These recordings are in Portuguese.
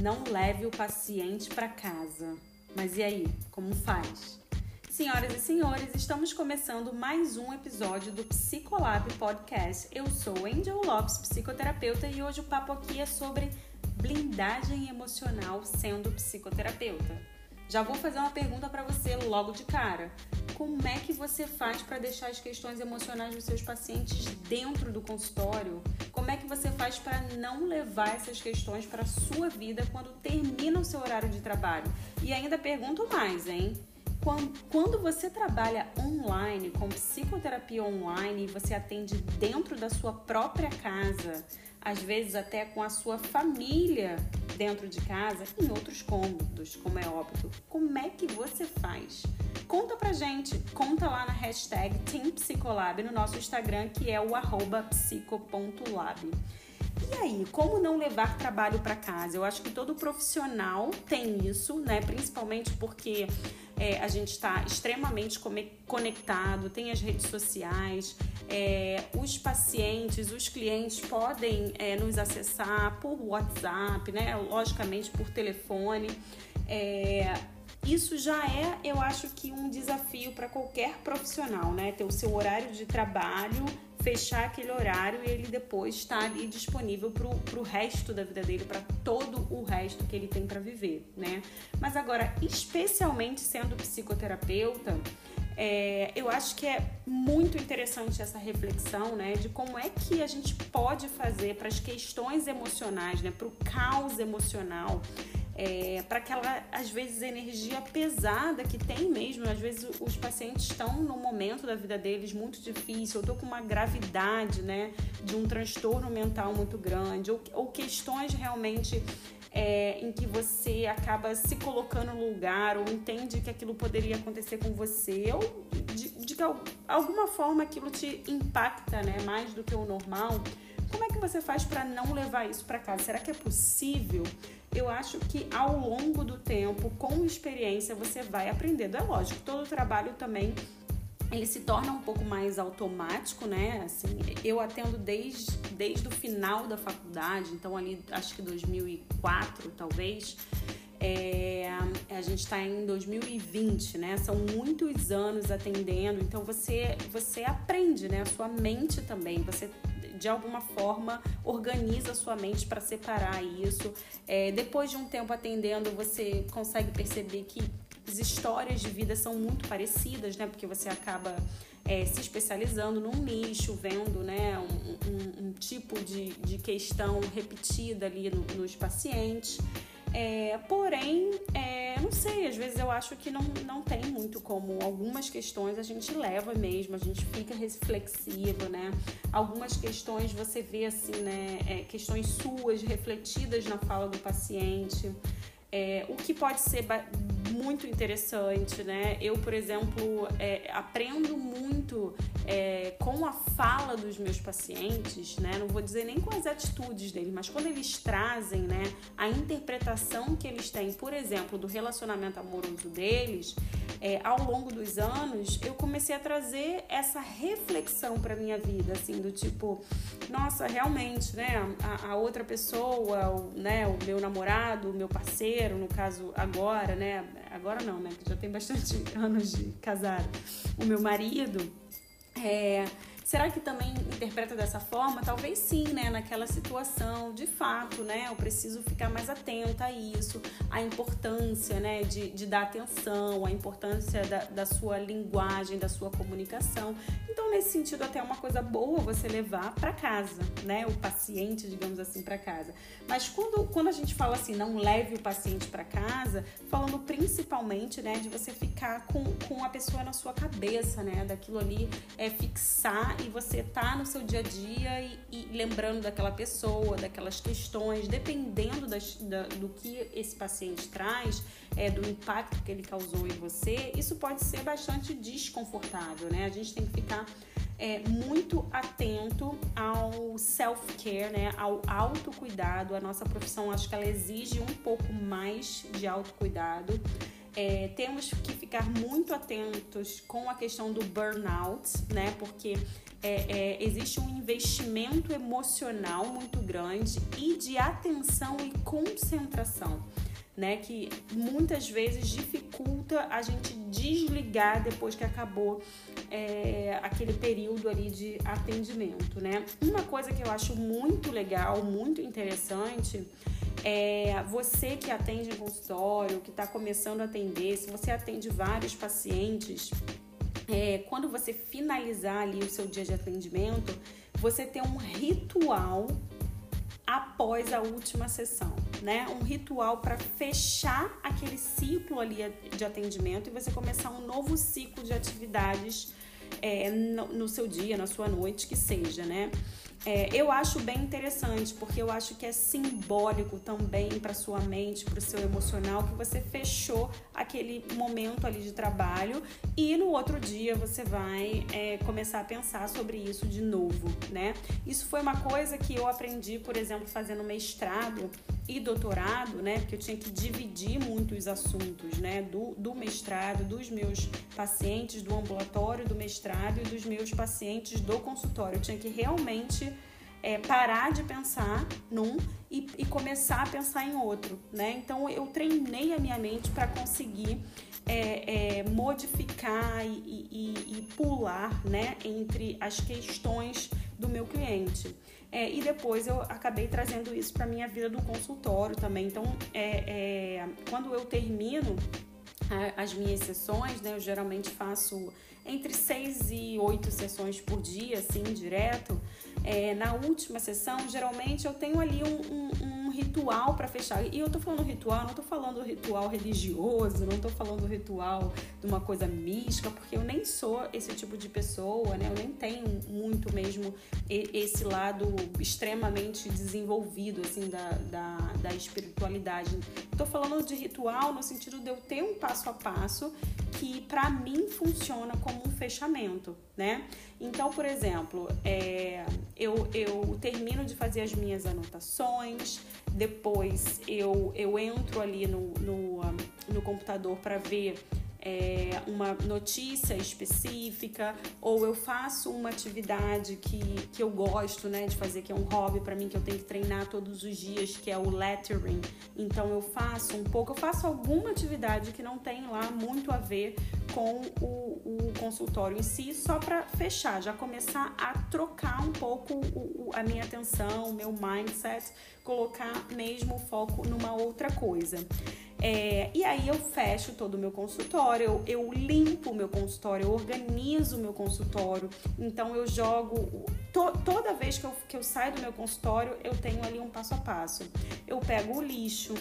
não leve o paciente para casa. Mas e aí, como faz? Senhoras e senhores, estamos começando mais um episódio do Psicolab Podcast. Eu sou Angel Lopes, psicoterapeuta, e hoje o papo aqui é sobre blindagem emocional sendo psicoterapeuta. Já vou fazer uma pergunta para você logo de cara. Como é que você faz para deixar as questões emocionais dos seus pacientes dentro do consultório? Como é que você faz para não levar essas questões para sua vida quando termina o seu horário de trabalho? E ainda pergunto mais, hein? Quando você trabalha online, com psicoterapia online, você atende dentro da sua própria casa, às vezes até com a sua família dentro de casa, em outros cômodos, como é óbvio. Como é que você faz? Conta pra gente, conta lá na hashtag TeamPsicolab no nosso Instagram, que é o arroba psico.lab. E aí, como não levar trabalho para casa? Eu acho que todo profissional tem isso, né? Principalmente porque é, a gente está extremamente conectado, tem as redes sociais, é, os pacientes, os clientes podem é, nos acessar por WhatsApp, né? Logicamente por telefone. É, isso já é, eu acho que um desafio para qualquer profissional, né? Ter o seu horário de trabalho fechar aquele horário e ele depois estar tá ali disponível para o resto da vida dele, para todo o resto que ele tem para viver, né? Mas agora, especialmente sendo psicoterapeuta, é, eu acho que é muito interessante essa reflexão, né, de como é que a gente pode fazer para as questões emocionais, né, para o caos emocional é, para aquela, às vezes, energia pesada que tem mesmo. Às vezes, os pacientes estão num momento da vida deles muito difícil, ou estou com uma gravidade, né, de um transtorno mental muito grande, ou, ou questões realmente é, em que você acaba se colocando no lugar, ou entende que aquilo poderia acontecer com você, ou de, de que alguma forma aquilo te impacta, né, mais do que o normal. Como é que você faz para não levar isso para casa? Será que é possível? Eu acho que ao longo do tempo, com experiência, você vai aprendendo. É lógico, todo trabalho também ele se torna um pouco mais automático, né? Assim, eu atendo desde, desde o final da faculdade, então ali acho que 2004 talvez. É, a gente está em 2020, né? São muitos anos atendendo, então você você aprende, né? A sua mente também, você de alguma forma organiza a sua mente para separar isso. É, depois de um tempo atendendo, você consegue perceber que as histórias de vida são muito parecidas, né? Porque você acaba é, se especializando num nicho, vendo né, um, um, um tipo de, de questão repetida ali no, nos pacientes. É, porém, é, não sei, às vezes eu acho que não, não tem muito como. Algumas questões a gente leva mesmo, a gente fica reflexivo, né? Algumas questões você vê assim, né? É, questões suas refletidas na fala do paciente. É, o que pode ser muito interessante, né? Eu, por exemplo, é, aprendo muito é, com a fala dos meus pacientes, né? Não vou dizer nem com as atitudes deles, mas quando eles trazem, né, a interpretação que eles têm, por exemplo, do relacionamento amoroso deles, é, ao longo dos anos, eu comecei a trazer essa reflexão para minha vida, assim, do tipo, nossa, realmente, né, a, a outra pessoa, o, né, o meu namorado, o meu parceiro, no caso agora, né, agora não, né, que já tem bastante anos de casado, o meu marido, é, Será que também interpreta dessa forma? Talvez sim, né? Naquela situação, de fato, né? Eu preciso ficar mais atenta a isso, a importância, né? De, de dar atenção, a importância da, da sua linguagem, da sua comunicação. Então, nesse sentido, até é uma coisa boa você levar para casa, né? O paciente, digamos assim, para casa. Mas quando, quando a gente fala assim, não leve o paciente para casa, falando principalmente, né? De você ficar com, com a pessoa na sua cabeça, né? Daquilo ali é fixar e você tá no seu dia a dia e, e lembrando daquela pessoa, daquelas questões, dependendo das, da, do que esse paciente traz, é, do impacto que ele causou em você, isso pode ser bastante desconfortável, né? A gente tem que ficar é, muito atento ao self-care, né? Ao autocuidado. A nossa profissão, acho que ela exige um pouco mais de autocuidado. É, temos que ficar muito atentos com a questão do burnout, né? Porque é, é, existe um investimento emocional muito grande e de atenção e concentração né? Que muitas vezes dificulta a gente desligar depois que acabou é, aquele período ali de atendimento, né? Uma coisa que eu acho muito legal, muito interessante é você que atende em consultório, que está começando a atender, se você atende vários pacientes, é, quando você finalizar ali o seu dia de atendimento, você ter um ritual após a última sessão, né? Um ritual para fechar aquele ciclo ali de atendimento e você começar um novo ciclo de atividades é, no, no, seu dia, na sua noite, que seja, né? É, eu acho bem interessante, porque eu acho que é simbólico também para sua mente, para o seu emocional, que você fechou aquele momento ali de trabalho e no outro dia você vai é, começar a pensar sobre isso de novo, né? Isso foi uma coisa que eu aprendi, por exemplo, fazendo mestrado e doutorado, né? Porque eu tinha que dividir muito os assuntos, né? Do, do mestrado, dos meus pacientes do ambulatório, do mestrado e dos meus pacientes do consultório. Eu tinha que realmente é, parar de pensar num e, e, começar a pensar em outro, né? Então eu treinei a minha mente para conseguir é, é, modificar e, e, e, pular, né? Entre as questões do meu cliente. É, e depois eu acabei trazendo isso para minha vida do consultório também. Então, é, é, quando eu termino as minhas sessões, né, eu geralmente faço entre seis e oito sessões por dia, assim, direto. É, na última sessão, geralmente eu tenho ali um, um, um ritual para fechar. E eu tô falando ritual, não tô falando ritual religioso, não tô falando ritual de uma coisa mística, porque eu nem sou esse tipo de pessoa, né? Eu nem tenho muito mesmo esse lado extremamente desenvolvido, assim, da, da, da espiritualidade. Tô falando de ritual no sentido de eu ter um passo a passo que para mim funciona como um fechamento, né? Então, por exemplo, é, eu, eu termino de fazer as minhas anotações, depois eu, eu entro ali no, no, no computador para ver é, uma notícia específica ou eu faço uma atividade que, que eu gosto né, de fazer, que é um hobby para mim, que eu tenho que treinar todos os dias, que é o lettering. Então eu faço um pouco, eu faço alguma atividade que não tem lá muito a ver com o, o consultório em si, só para fechar, já começar a trocar um pouco o, o, a minha atenção, o meu mindset, colocar mesmo o foco numa outra coisa. É, e aí eu fecho todo o meu consultório, eu, eu limpo o meu consultório, eu organizo o meu consultório. Então eu jogo. To, toda vez que eu, que eu saio do meu consultório, eu tenho ali um passo a passo. Eu pego o lixo,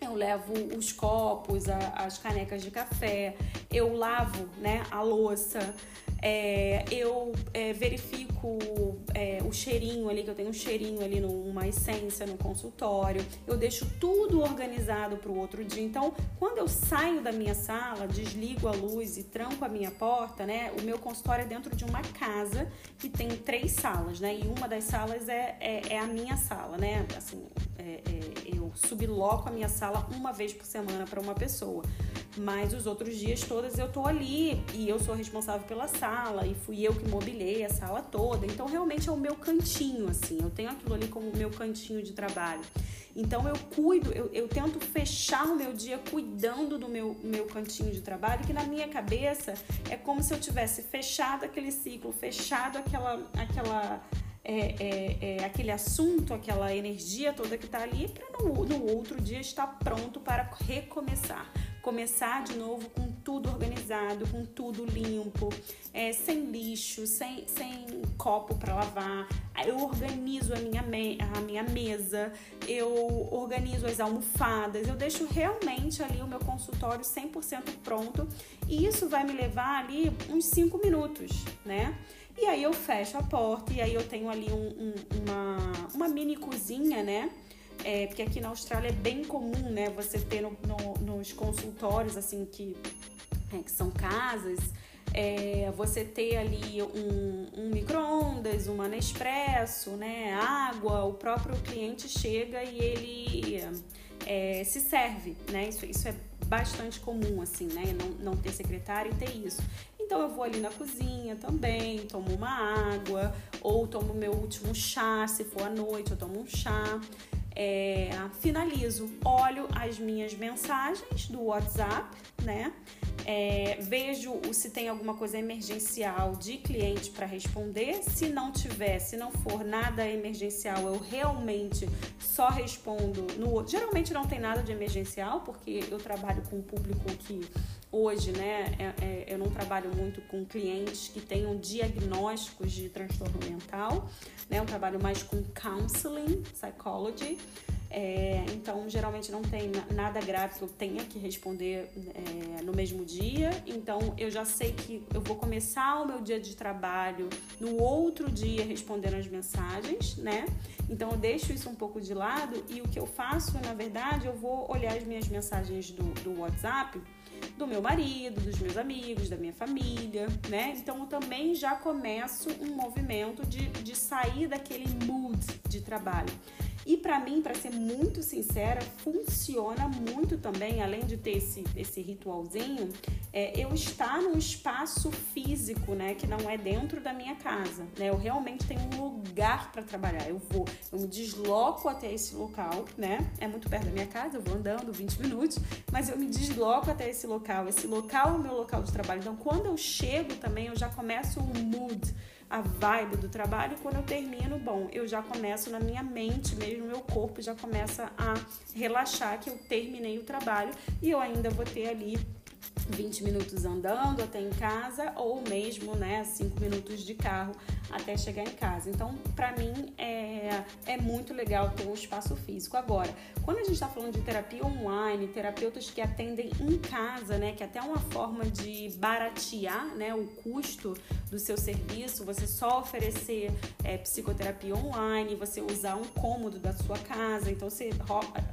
eu levo os copos, a, as canecas de café, eu lavo né, a louça, é, eu é, verifico é, o cheirinho ali, que eu tenho um cheirinho ali, numa essência no consultório, eu deixo tudo organizado para o outro dia. Então, quando eu saio da minha sala, desligo a luz e tranco a minha porta, né? O meu consultório é dentro de uma casa que tem três salas, né? E uma das salas é, é, é a minha sala, né? Assim, é, é, eu subloco a minha sala uma vez por semana para uma pessoa. Mas os outros dias todos eu tô ali e eu sou responsável pela sala e fui eu que mobilei a sala toda. Então realmente é o meu cantinho, assim. Eu tenho aquilo ali como meu cantinho de trabalho. Então eu cuido, eu, eu tento fechar o meu dia cuidando do meu, meu cantinho de trabalho, que na minha cabeça é como se eu tivesse fechado aquele ciclo, fechado aquela, aquela é, é, é, aquele assunto, aquela energia toda que está ali, para no, no outro dia estar pronto para recomeçar. Começar de novo com tudo organizado, com tudo limpo, é, sem lixo, sem, sem copo para lavar. Eu organizo a minha, me, a minha mesa, eu organizo as almofadas, eu deixo realmente ali o meu consultório 100% pronto e isso vai me levar ali uns 5 minutos, né? E aí eu fecho a porta e aí eu tenho ali um, um, uma, uma mini cozinha, né? É, porque aqui na Austrália é bem comum, né? Você ter no, no, nos consultórios, assim, que, é, que são casas, é, você ter ali um, um micro-ondas, uma Nespresso, né? Água, o próprio cliente chega e ele é, se serve, né? Isso, isso é bastante comum, assim, né? Não, não ter secretária e ter isso. Então eu vou ali na cozinha também, tomo uma água, ou tomo meu último chá, se for à noite, eu tomo um chá. É, finalizo, olho as minhas mensagens do WhatsApp, né? É, vejo se tem alguma coisa emergencial de cliente para responder. Se não tiver, se não for nada emergencial, eu realmente só respondo no. Geralmente não tem nada de emergencial, porque eu trabalho com um público que hoje, né, é, é, eu não trabalho muito com clientes que tenham diagnósticos de transtorno mental, né, eu trabalho mais com counseling, psychology. É, então, geralmente não tem nada grave que eu tenha que responder é, no mesmo dia. Então, eu já sei que eu vou começar o meu dia de trabalho no outro dia respondendo as mensagens, né? Então, eu deixo isso um pouco de lado e o que eu faço, na verdade, eu vou olhar as minhas mensagens do, do WhatsApp do meu marido, dos meus amigos, da minha família, né? Então eu também já começo um movimento de, de sair daquele mood de trabalho. E para mim, para ser muito sincera, funciona muito também, além de ter esse, esse ritualzinho, é, eu estar num espaço físico, né, que não é dentro da minha casa, né? Eu realmente tenho um lugar para trabalhar. Eu vou, eu me desloco até esse local, né? É muito perto da minha casa, eu vou andando 20 minutos, mas eu me desloco até esse local. Esse local é o meu local de trabalho. Então, quando eu chego também, eu já começo um mood a vibe do trabalho. Quando eu termino, bom, eu já começo na minha mente mesmo, meu corpo já começa a relaxar que eu terminei o trabalho e eu ainda vou ter ali 20 minutos andando até em casa ou mesmo, né, 5 minutos de carro até chegar em casa. Então, para mim é, é muito legal ter um espaço físico. Agora, quando a gente está falando de terapia online, terapeutas que atendem em casa, né, que é até uma forma de baratear, né, o custo do seu serviço, você só oferecer é, psicoterapia online, você usar um cômodo da sua casa. Então, você,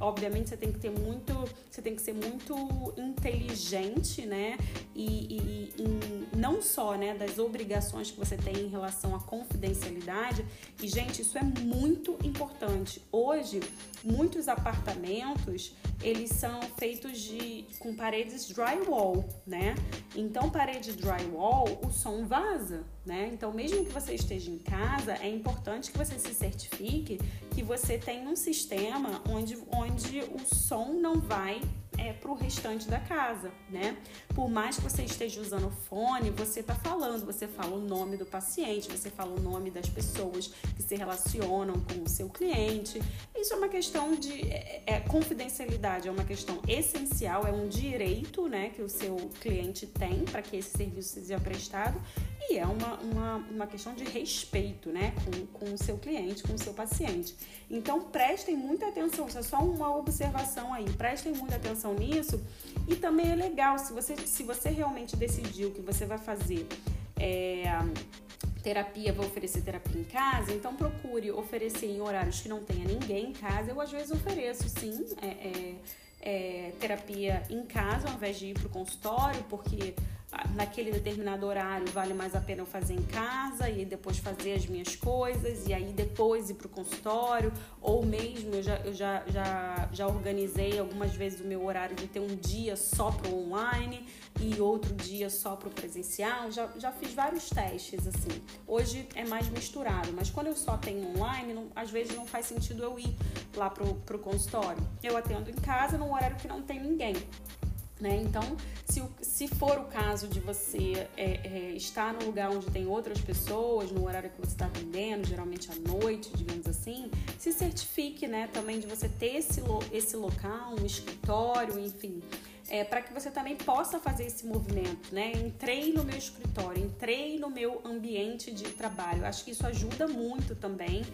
obviamente, você tem que ter muito, você tem que ser muito inteligente, né, e, e, e não só, né, das obrigações que você tem em relação a confidencialidade. E, gente, isso é muito importante. Hoje, muitos apartamentos, eles são feitos de com paredes drywall, né? Então, parede drywall, o som vaza, né? Então, mesmo que você esteja em casa, é importante que você se certifique que você tem um sistema onde, onde o som não vai é, para o restante da casa, né? Por mais que você esteja usando fone, você está falando, você fala o nome do paciente, você fala o nome das pessoas que se relacionam com o seu cliente. Isso é uma questão de é, é, confidencialidade, é uma questão essencial, é um direito, né, que o seu cliente tem para que esse serviço seja prestado e é uma, uma, uma questão de respeito, né, com, com o seu cliente, com o seu paciente. Então prestem muita atenção, isso é só uma observação aí, prestem muita atenção nisso. E também é legal, se você, se você realmente decidiu que você vai fazer é, terapia, vai oferecer terapia em casa, então procure oferecer em horários que não tenha ninguém em casa. Eu às vezes ofereço, sim, é, é, é terapia em casa ao invés de ir para o consultório, porque naquele determinado horário vale mais a pena eu fazer em casa e depois fazer as minhas coisas e aí depois ir para o consultório ou mesmo eu já, eu já, já, já organizei algumas vezes o meu horário de ter um dia só para o online e outro dia só para o presencial. Já, já fiz vários testes assim. Hoje é mais misturado mas quando eu só tenho online não, às vezes não faz sentido eu ir lá para o consultório. Eu atendo em casa num horário que não tem ninguém né? Então, se, se for o caso de você é, é, estar no lugar onde tem outras pessoas, no horário que você está atendendo, geralmente à noite, digamos assim, se certifique né, também de você ter esse, esse local, um escritório, enfim. É, para que você também possa fazer esse movimento, né? Entrei no meu escritório, entrei no meu ambiente de trabalho. Acho que isso ajuda muito também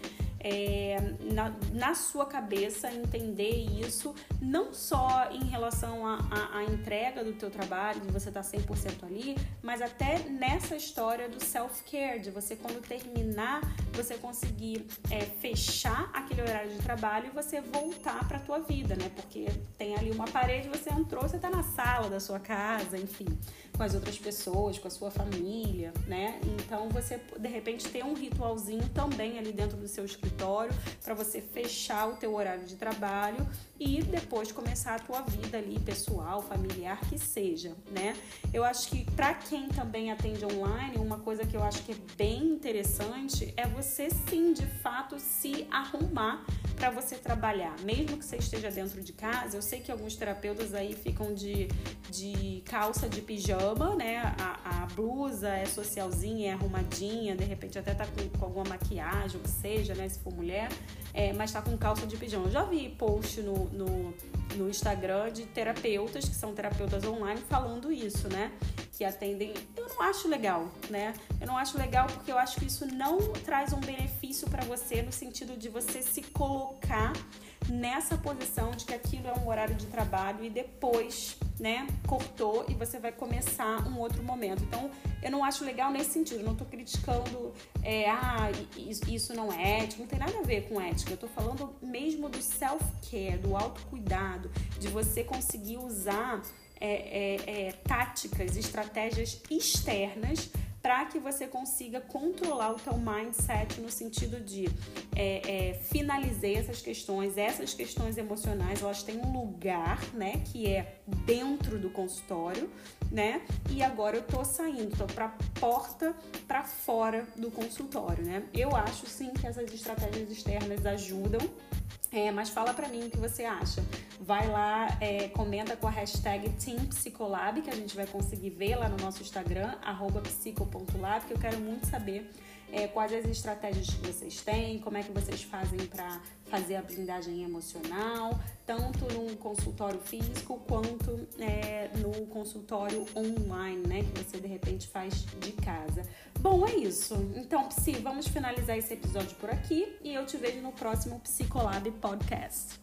é, na, na, sua cabeça entender isso, não só em relação à entrega do teu trabalho, de você estar tá 100% ali, mas até nessa história do self-care, de você quando terminar, você conseguir é, fechar aquele horário de trabalho e você voltar para a tua vida, né? Porque tem ali uma parede, você entrou, você está na sala da sua casa, enfim. com as outras pessoas, com a sua família, né? Então você de repente ter um ritualzinho também ali dentro do seu escritório para você fechar o teu horário de trabalho e depois começar a tua vida ali pessoal, familiar que seja, né? Eu acho que para quem também atende online, uma coisa que eu acho que é bem interessante é você sim, de fato, se arrumar para você trabalhar, mesmo que você esteja dentro de casa. Eu sei que alguns terapeutas aí ficam de, de calça de pijama, né? A, a blusa é socialzinha, é arrumadinha, de repente até tá com, com alguma maquiagem, o que seja, né? Se for mulher, é, mas tá com calça de pijama. Eu já vi post no, no, no Instagram de terapeutas, que são terapeutas online, falando isso, né? Que atendem. Eu não acho legal, né? Eu não acho legal porque eu acho que isso não traz um benefício para você no sentido de você se colocar nessa posição de que aquilo é um horário de trabalho e depois, né, cortou e você vai começar um outro momento. Então, eu não acho legal nesse sentido. Não tô criticando, é, ah, isso não é ético, não tem nada a ver com ética. Eu tô falando mesmo do self-care, do autocuidado, de você conseguir usar é, é, é táticas, estratégias externas para que você consiga controlar o teu mindset no sentido de é, é, essas questões, essas questões emocionais, elas têm um lugar, né, que é dentro do consultório, né? E agora eu tô saindo, tô para porta para fora do consultório, né? Eu acho sim que essas estratégias externas ajudam é, mas fala pra mim o que você acha. Vai lá, é, comenta com a hashtag TeamPsicolab, que a gente vai conseguir ver lá no nosso Instagram, psico.lab, que eu quero muito saber é, quais as estratégias que vocês têm, como é que vocês fazem para fazer a blindagem emocional, tanto no consultório físico quanto é, no consultório online, né, que você de repente faz de casa. Bom, é isso. Então, Psi, vamos finalizar esse episódio por aqui e eu te vejo no próximo Psicolab Podcast.